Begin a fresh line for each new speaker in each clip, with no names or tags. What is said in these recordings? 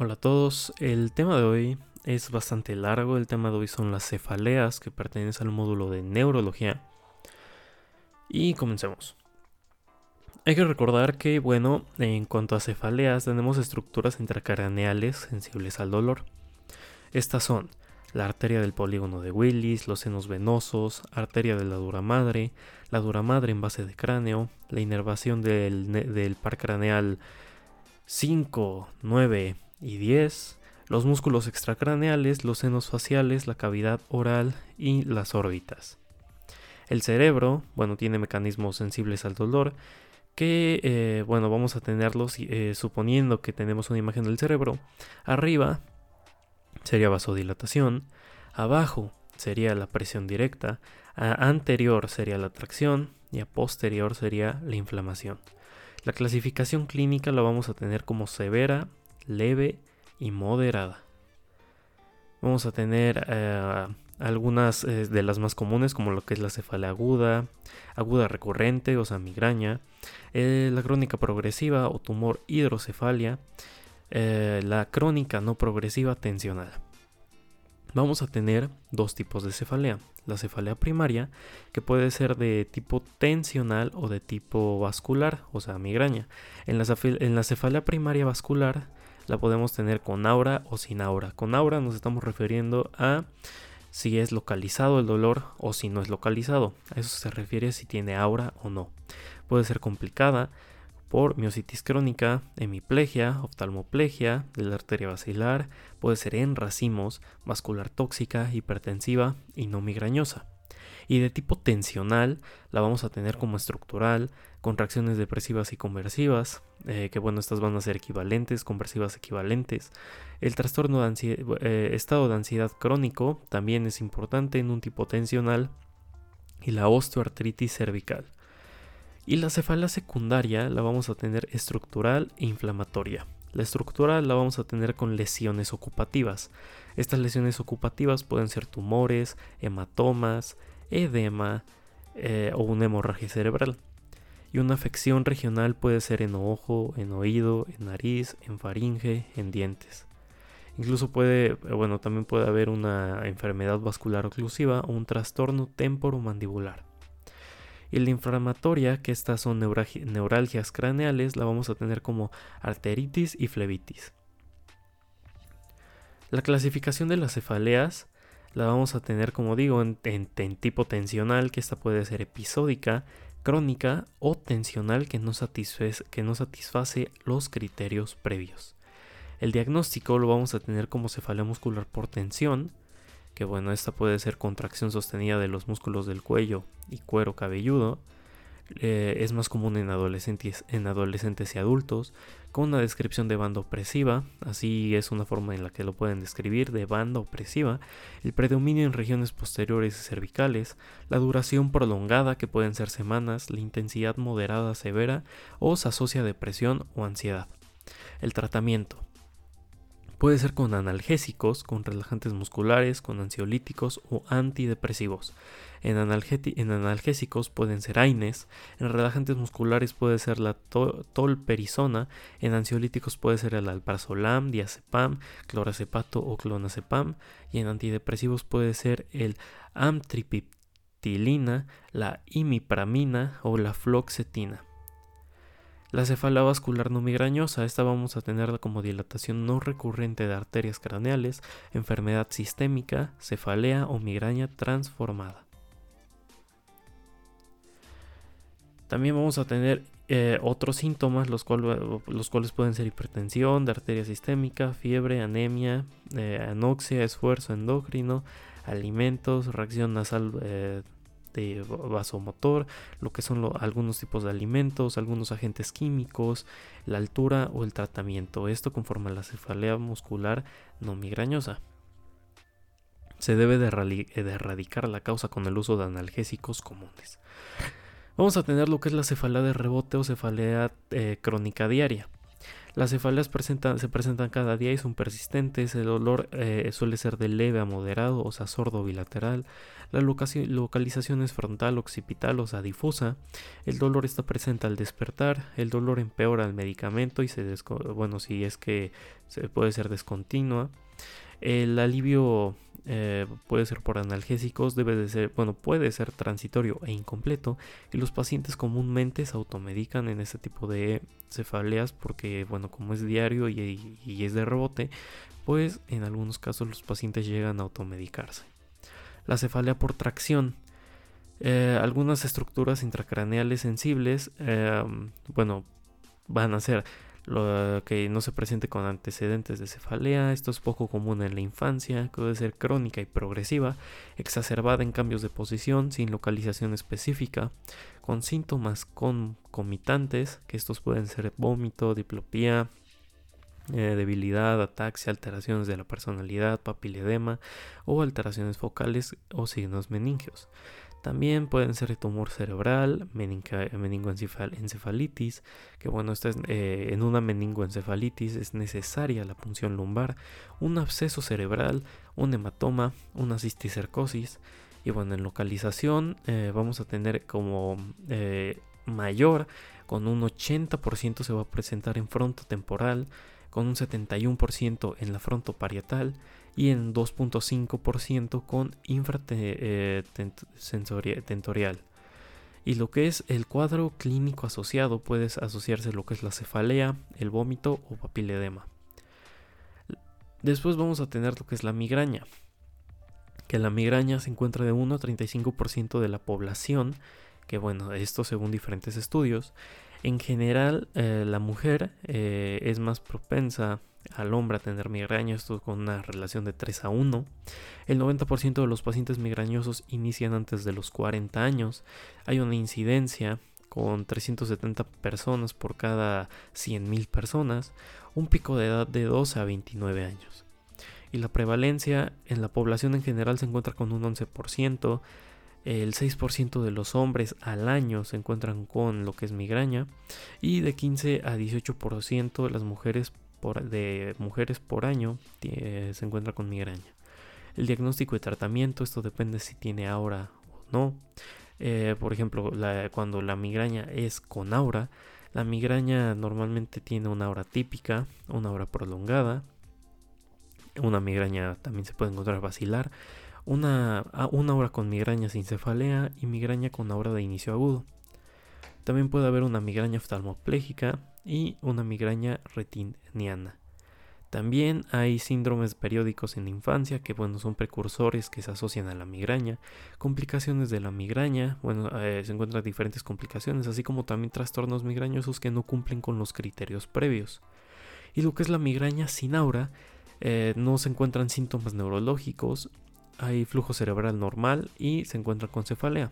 Hola a todos, el tema de hoy es bastante largo, el tema de hoy son las cefaleas que pertenecen al módulo de neurología. Y comencemos. Hay que recordar que, bueno, en cuanto a cefaleas tenemos estructuras intracraneales sensibles al dolor. Estas son la arteria del polígono de Willis, los senos venosos, arteria de la dura madre, la dura madre en base de cráneo, la inervación del, del par craneal 5, 9 y 10, los músculos extracraneales, los senos faciales, la cavidad oral y las órbitas. El cerebro, bueno, tiene mecanismos sensibles al dolor que, eh, bueno, vamos a tenerlos eh, suponiendo que tenemos una imagen del cerebro. Arriba sería vasodilatación, abajo sería la presión directa, anterior sería la tracción y a posterior sería la inflamación. La clasificación clínica la vamos a tener como severa, leve y moderada. Vamos a tener eh, algunas eh, de las más comunes como lo que es la cefalea aguda, aguda recurrente, o sea, migraña, eh, la crónica progresiva o tumor hidrocefalia, la crónica no progresiva tensional vamos a tener dos tipos de cefalea. La cefalea primaria, que puede ser de tipo tensional o de tipo vascular, o sea, migraña. En la, en la cefalea primaria vascular la podemos tener con aura o sin aura. Con aura nos estamos refiriendo a si es localizado el dolor o si no es localizado. A eso se refiere si tiene aura o no. Puede ser complicada, por miositis crónica, hemiplegia, oftalmoplegia de la arteria basilar, puede ser en racimos, vascular tóxica, hipertensiva y no migrañosa. Y de tipo tensional la vamos a tener como estructural, con reacciones depresivas y conversivas, eh, que bueno, estas van a ser equivalentes, conversivas equivalentes. El trastorno de eh, estado de ansiedad crónico también es importante en un tipo tensional y la osteoartritis cervical. Y la cefalea secundaria la vamos a tener estructural e inflamatoria. La estructural la vamos a tener con lesiones ocupativas. Estas lesiones ocupativas pueden ser tumores, hematomas, edema eh, o una hemorragia cerebral. Y una afección regional puede ser en ojo, en oído, en nariz, en faringe, en dientes. Incluso puede, bueno, también puede haber una enfermedad vascular oclusiva o un trastorno temporomandibular. Y la inflamatoria, que estas son neuralgias craneales, la vamos a tener como arteritis y flebitis. La clasificación de las cefaleas la vamos a tener, como digo, en, tipo tensional, que esta puede ser episódica, crónica o tensional que no, que no satisface los criterios previos. El diagnóstico lo vamos a tener como cefalea muscular por tensión, que bueno, esta puede ser contracción sostenida de los músculos del cuello y cuero cabelludo. Eh, es más común en adolescentes, en adolescentes y adultos, con una descripción de banda opresiva, así es una forma en la que lo pueden describir, de banda opresiva, el predominio en regiones posteriores y cervicales, la duración prolongada, que pueden ser semanas, la intensidad moderada severa o se asocia a depresión o ansiedad. El tratamiento. Puede ser con analgésicos, con relajantes musculares, con ansiolíticos o antidepresivos. En, analgésicos pueden ser AINES, en relajantes musculares puede ser la tolperisona, en ansiolíticos puede ser el alprazolam, diazepam, clorazepato o clonazepam, y en antidepresivos puede ser el amtriptilina, la imipramina o la floxetina. La cefalea vascular no migrañosa, esta vamos a tenerla como dilatación no recurrente de arterias craneales, enfermedad sistémica, cefalea o migraña transformada. También vamos a tener eh, otros síntomas, los, los, cuales pueden ser hipertensión, de arteria sistémica, fiebre, anemia, eh, anoxia, esfuerzo endocrino, alimentos, reacción nasal eh, de vasomotor, lo que son algunos tipos de alimentos, algunos agentes químicos, la altura o el tratamiento. Esto conforma la cefalea muscular no migrañosa. Se debe de, erradicar la causa con el uso de analgésicos comunes. Vamos a tener lo que es la cefalea de rebote o cefalea eh, crónica diaria. Las cefaleas se presentan cada día y son persistentes. El dolor eh, suele ser de leve a moderado, o sea, sordo bilateral. La localización es frontal, occipital, o sea, difusa. El dolor está presente al despertar. El dolor empeora al medicamento y se bueno, si es que se puede ser descontinua. El alivio eh, puede ser por analgésicos, debe de ser, bueno, puede ser transitorio e incompleto. Y los pacientes comúnmente se automedican en este tipo de cefaleas porque, bueno, como es diario y, es de rebote, pues en algunos casos los pacientes llegan a automedicarse. La cefalea por tracción. Eh, algunas estructuras intracraneales sensibles, eh, bueno, van a ser lo que no se presente con antecedentes de cefalea. Esto es poco común en la infancia, puede ser crónica y progresiva, exacerbada en cambios de posición sin localización específica, con síntomas concomitantes, que estos pueden ser vómito, diplopía, eh, debilidad, ataxia, alteraciones de la personalidad, papiledema o alteraciones focales o signos meningios. También pueden ser tumor cerebral, meningoencefalitis, que bueno, eh, en una meningoencefalitis es necesaria la punción lumbar, un absceso cerebral, un hematoma, una cisticercosis. Y bueno, en localización eh, vamos a tener como eh, mayor, con un 80% se va a presentar en frontotemporal, con un 71% en la frontoparietal y en 2.5% con infratentorial. Eh, y lo que es el cuadro clínico asociado puede asociarse lo que es la cefalea, el vómito o papiledema. Después vamos a tener lo que es la migraña, que la migraña se encuentra de 1 a 35% de la población, que bueno, esto según diferentes estudios. En general, eh, la mujer eh, es más propensa al hombre a tener migraña, esto con una relación de 3 a 1. El 90% de los pacientes migrañosos inician antes de los 40 años. Hay una incidencia con 370 personas por cada 100.000 personas, un pico de edad de 12 a 29 años. Y la prevalencia en la población en general se encuentra con un 11%, el 6% de los hombres al año se encuentran con lo que es migraña y de 15 a 18% de las mujeres de mujeres por año se encuentra con migraña. El diagnóstico y tratamiento, esto depende si tiene aura o no. Eh, por ejemplo, cuando la migraña es con aura, la migraña normalmente tiene una aura típica, una aura prolongada. Una migraña también se puede encontrar vacilar. Una, una aura con migraña sin cefalea y migraña con aura de inicio agudo. También puede haber una migraña oftalmoplégica y una migraña retiniana. También hay síndromes periódicos en la infancia que bueno, son precursores que se asocian a la migraña, complicaciones de la migraña, bueno, eh, se encuentran diferentes complicaciones, así como también trastornos migrañosos que no cumplen con los criterios previos. Y lo que es la migraña sin aura, eh, no se encuentran síntomas neurológicos, hay flujo cerebral normal y se encuentra con cefalea.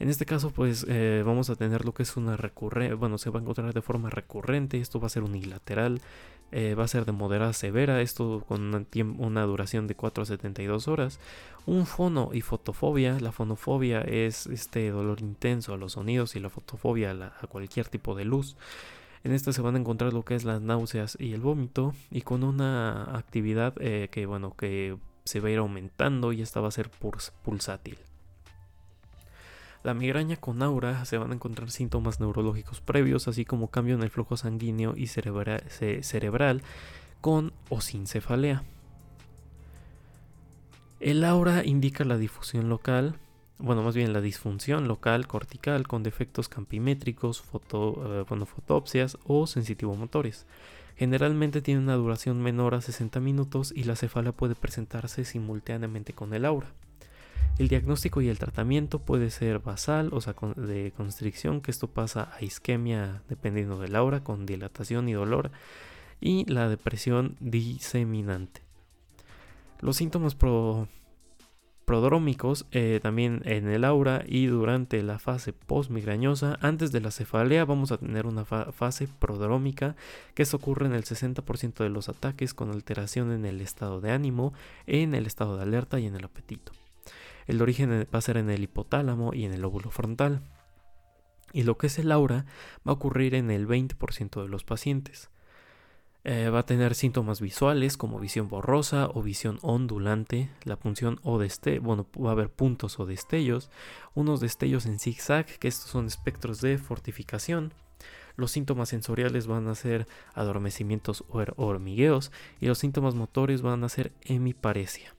En este caso, pues eh, vamos a tener lo que es una recurrente, bueno, se va a encontrar de forma recurrente, esto va a ser unilateral, eh, va a ser de moderada a severa, esto con una, duración de 4 a 72 horas. Un fono y fotofobia, la fonofobia es este dolor intenso a los sonidos y la fotofobia a, cualquier tipo de luz. En esta se van a encontrar lo que es las náuseas y el vómito y con una actividad eh, que bueno que se va a ir aumentando y esta va a ser pulsátil. La migraña con aura se van a encontrar síntomas neurológicos previos, así como cambio en el flujo sanguíneo y cerebral con o sin cefalea. El aura indica la difusión local, bueno, más bien la disfunción local cortical con defectos campimétricos, foto, eh, fotopsias o sensitivomotores. Generalmente tiene una duración menor a 60 minutos y la cefalea puede presentarse simultáneamente con el aura. El diagnóstico y el tratamiento puede ser basal, o de constricción, que esto pasa a isquemia dependiendo del aura, con dilatación y dolor, y la depresión diseminante. Los síntomas prodrómicos eh, también en el aura y durante la fase postmigrañosa, antes de la cefalea vamos a tener una fase prodrómica que esto ocurre en el 60% de los ataques con alteración en el estado de ánimo, en el estado de alerta y en el apetito. El origen va a ser en el hipotálamo y en el óvulo frontal. Y lo que es el aura va a ocurrir en el 20% de los pacientes. Eh, va a tener síntomas visuales como visión borrosa o visión ondulante, la punción o destello, bueno, va a haber puntos o destellos, unos destellos en zigzag, que estos son espectros de fortificación. Los síntomas sensoriales van a ser adormecimientos o hormigueos y los síntomas motores van a ser hemiparesia.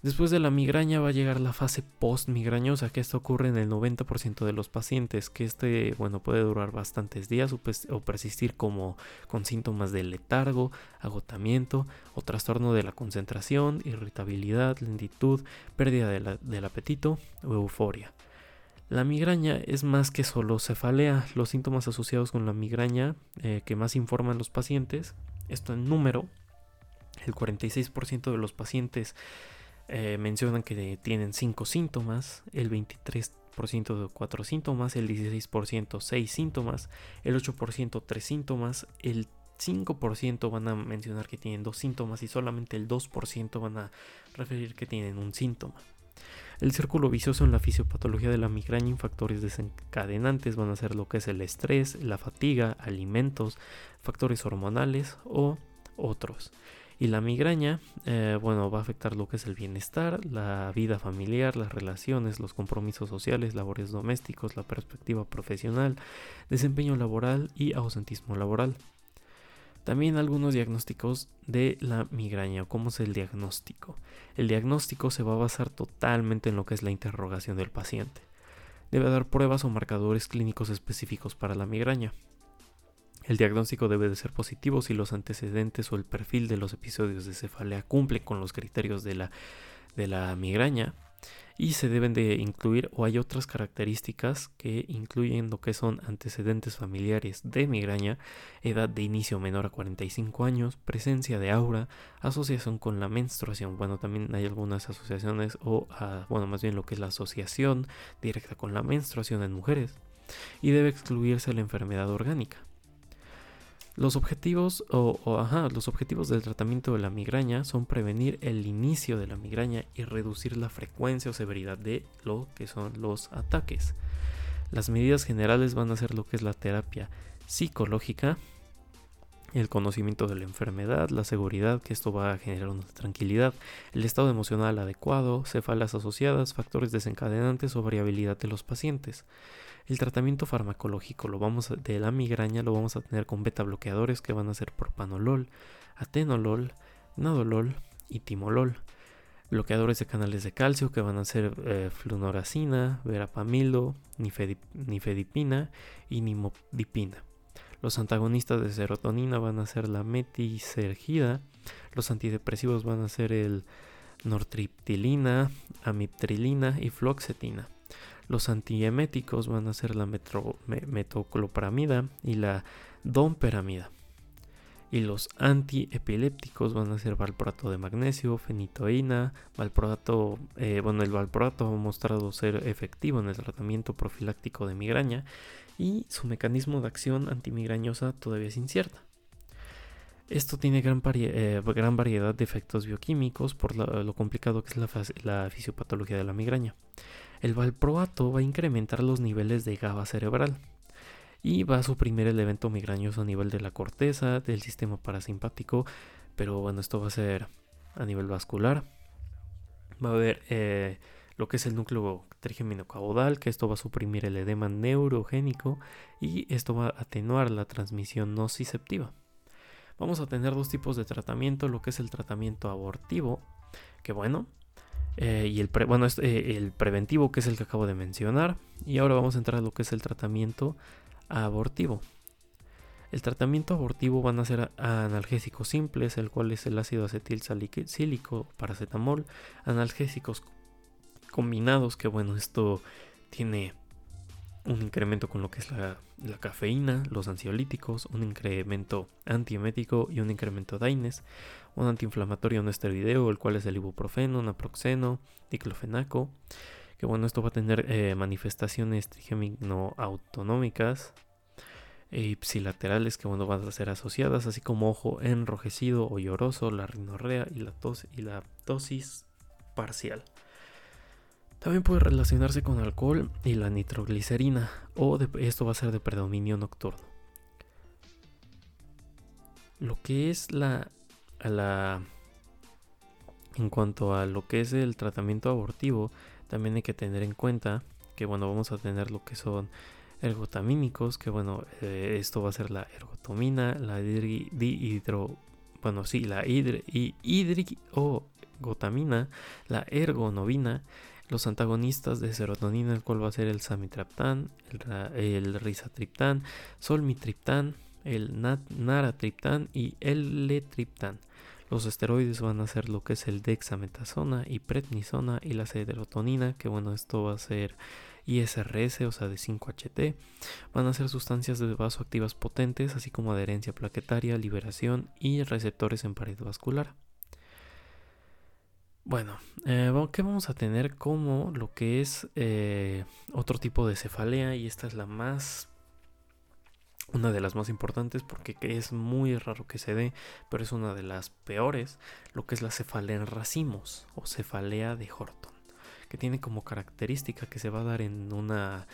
Después de la migraña va a llegar la fase post-migrañosa, que esto ocurre en el 90% de los pacientes, que este, bueno, puede durar bastantes días o, persistir como con síntomas de letargo, agotamiento o trastorno de la concentración, irritabilidad, lentitud, pérdida del apetito o euforia. La migraña es más que solo cefalea. Los síntomas asociados con la migraña eh, que más informan los pacientes, esto en número, el 46% de los pacientes eh, mencionan que tienen 5 síntomas, el 23% de 4 síntomas, el 16% 6 síntomas, el 8% 3 síntomas, el 5% van a mencionar que tienen 2 síntomas y solamente el 2% van a referir que tienen un síntoma. El círculo vicioso en la fisiopatología de la migraña y factores desencadenantes van a ser lo que es el estrés, la fatiga, alimentos, factores hormonales o otros. Y la migraña, eh, bueno, va a afectar lo que es el bienestar, la vida familiar, las relaciones, los compromisos sociales, labores domésticos, la perspectiva profesional, desempeño laboral y ausentismo laboral. También algunos diagnósticos de la migraña, cómo es el diagnóstico. El diagnóstico se va a basar totalmente en lo que es la interrogación del paciente. Debe dar pruebas o marcadores clínicos específicos para la migraña. El diagnóstico debe de ser positivo si los antecedentes o el perfil de los episodios de cefalea cumplen con los criterios de la, de la migraña y se deben de incluir o hay otras características que incluyen lo que son antecedentes familiares de migraña, edad de inicio menor a 45 años, presencia de aura, asociación con la menstruación. Bueno, también hay algunas asociaciones o, ah, bueno, más bien lo que es la asociación directa con la menstruación en mujeres y debe excluirse la enfermedad orgánica. Los objetivos, o, los objetivos del tratamiento de la migraña son prevenir el inicio de la migraña y reducir la frecuencia o severidad de lo que son los ataques. Las medidas generales van a ser lo que es la terapia psicológica, el conocimiento de la enfermedad, la seguridad, que esto va a generar una tranquilidad, el estado emocional adecuado, cefalas asociadas, factores desencadenantes o variabilidad de los pacientes. El tratamiento farmacológico lo vamos de la migraña lo vamos a tener con beta bloqueadores que van a ser propanolol, atenolol, nadolol y timolol. Bloqueadores de canales de calcio que van a ser eh, flunoracina, verapamilo, nifedipina y nimodipina. Los antagonistas de serotonina van a ser la metisergida. Los antidepresivos van a ser el nortriptilina, amiptrilina y floxetina. Los antieméticos van a ser la metoclopramida y la domperamida. Y los antiepilépticos van a ser valproato de magnesio, fenitoína, valproato, eh, bueno, el valproato ha mostrado ser efectivo en el tratamiento profiláctico de migraña y su mecanismo de acción antimigrañosa todavía es incierta. Esto tiene gran, eh, gran variedad de efectos bioquímicos por lo complicado que es la fisiopatología de la migraña. El valproato va a incrementar los niveles de GABA cerebral y va a suprimir el evento migrañoso a nivel de la corteza, del sistema parasimpático, pero bueno, esto va a ser a nivel vascular. Va a haber eh, lo que es el núcleo trigémino caudal, que esto va a suprimir el edema neurogénico y esto va a atenuar la transmisión nociceptiva. Vamos a tener dos tipos de tratamiento, lo que es el tratamiento abortivo, que bueno, eh, y el, bueno, eh, el preventivo, que es el que acabo de mencionar. Y ahora vamos a entrar a lo que es el tratamiento abortivo. El tratamiento abortivo van a ser analgésicos simples, el cual es el ácido acetil salicílico, paracetamol, analgésicos combinados, que bueno, esto tiene un incremento con lo que es la, cafeína, los ansiolíticos, un incremento antiemético y un incremento daines, un antiinflamatorio no esteroideo, el cual es el ibuprofeno, naproxeno, diclofenaco, que bueno, esto va a tener eh, manifestaciones trigémino-autonómicas e ipsilaterales que bueno, van a ser asociadas, así como ojo enrojecido o lloroso, la rinorrea y la, tos y la tosis parcial. También puede relacionarse con alcohol y la nitroglicerina, o esto va a ser de predominio nocturno. Lo que es la, la en cuanto a lo que es el tratamiento abortivo, también hay que tener en cuenta que bueno, vamos a tener lo que son ergotamínicos, que bueno, eh, esto va a ser la ergotomina, la hidro, bueno, sí, la hidrogotamina, la ergonovina, los antagonistas de serotonina, el cual va a ser el samitriptán, el, el risatriptán, solmitriptán, el naratriptán y el letriptán. Los esteroides van a ser lo que es el dexametasona y prednisona y la serotonina, que bueno, esto va a ser ISRS, o sea, de 5-HT. Van a ser sustancias de vasoactivas potentes, así como adherencia plaquetaria, liberación y receptores en pared vascular. Bueno, eh, ¿qué vamos a tener como lo que es eh, otro tipo de cefalea? Y esta es la más una de las más importantes porque es muy raro que se dé, pero es una de las peores, lo que es la cefalea en racimos o cefalea de Horton, que tiene como característica que se va a dar en una,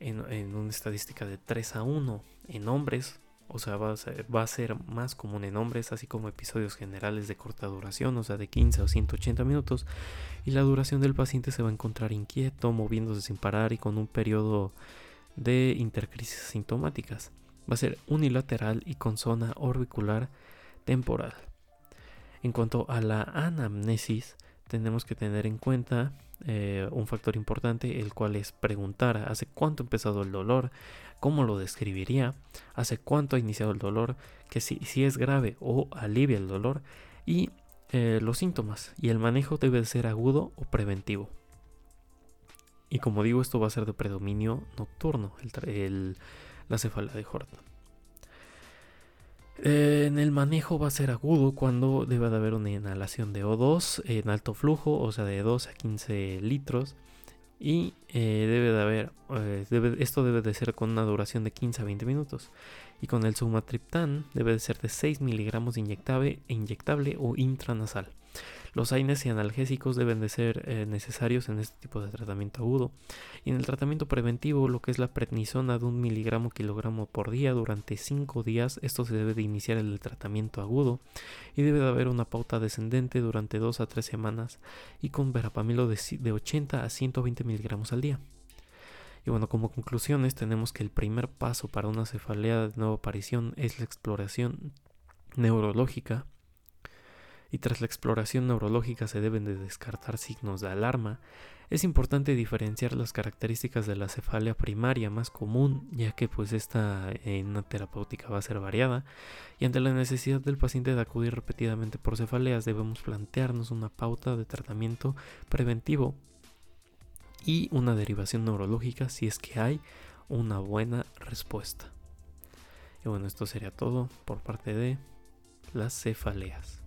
en, una estadística de 3 a 1 en hombres, o sea, va va a, ser, más común en hombres, así como episodios generales de corta duración, o sea, de 15 o 180 minutos, y la duración del paciente se va a encontrar inquieto, moviéndose sin parar y con un periodo de intercrisis sintomáticas va a ser unilateral y con zona orbicular temporal. En cuanto a la anamnesis, tenemos que tener en cuenta eh, un factor importante, el cual es preguntar hace cuánto ha empezado el dolor, cómo lo describiría, hace cuánto ha iniciado el dolor, que si, si es grave o alivia el dolor y eh, los síntomas. Y el manejo debe ser agudo o preventivo. Y como digo, esto va a ser de predominio nocturno. La cefalea de Horton. en el manejo va a ser agudo cuando debe de haber una inhalación de O2 en alto flujo, o sea, de 2 a 15 litros. Y eh, debe de haber, eh, esto debe de ser con una duración de 15 a 20 minutos. Y con el sumatriptán debe de ser de 6 miligramos inyectable, inyectable o intranasal. Los AINES y analgésicos deben de ser eh, necesarios en este tipo de tratamiento agudo. Y en el tratamiento preventivo, lo que es la prednisona de un miligramo kilogramo por día durante 5 días, esto se debe de iniciar el tratamiento agudo y debe de haber una pauta descendente durante 2 a 3 semanas y con verapamilo de, de 80 a 120 miligramos al día. Y bueno, como conclusiones tenemos que el primer paso para una cefalea de nueva aparición es la exploración neurológica y tras la exploración neurológica se deben de descartar signos de alarma, es importante diferenciar las características de la cefalea primaria más común, ya que pues esta en una terapéutica va a ser variada, y ante la necesidad del paciente de acudir repetidamente por cefaleas debemos plantearnos una pauta de tratamiento preventivo y una derivación neurológica si es que hay una buena respuesta. Y bueno, esto sería todo por parte de las cefaleas.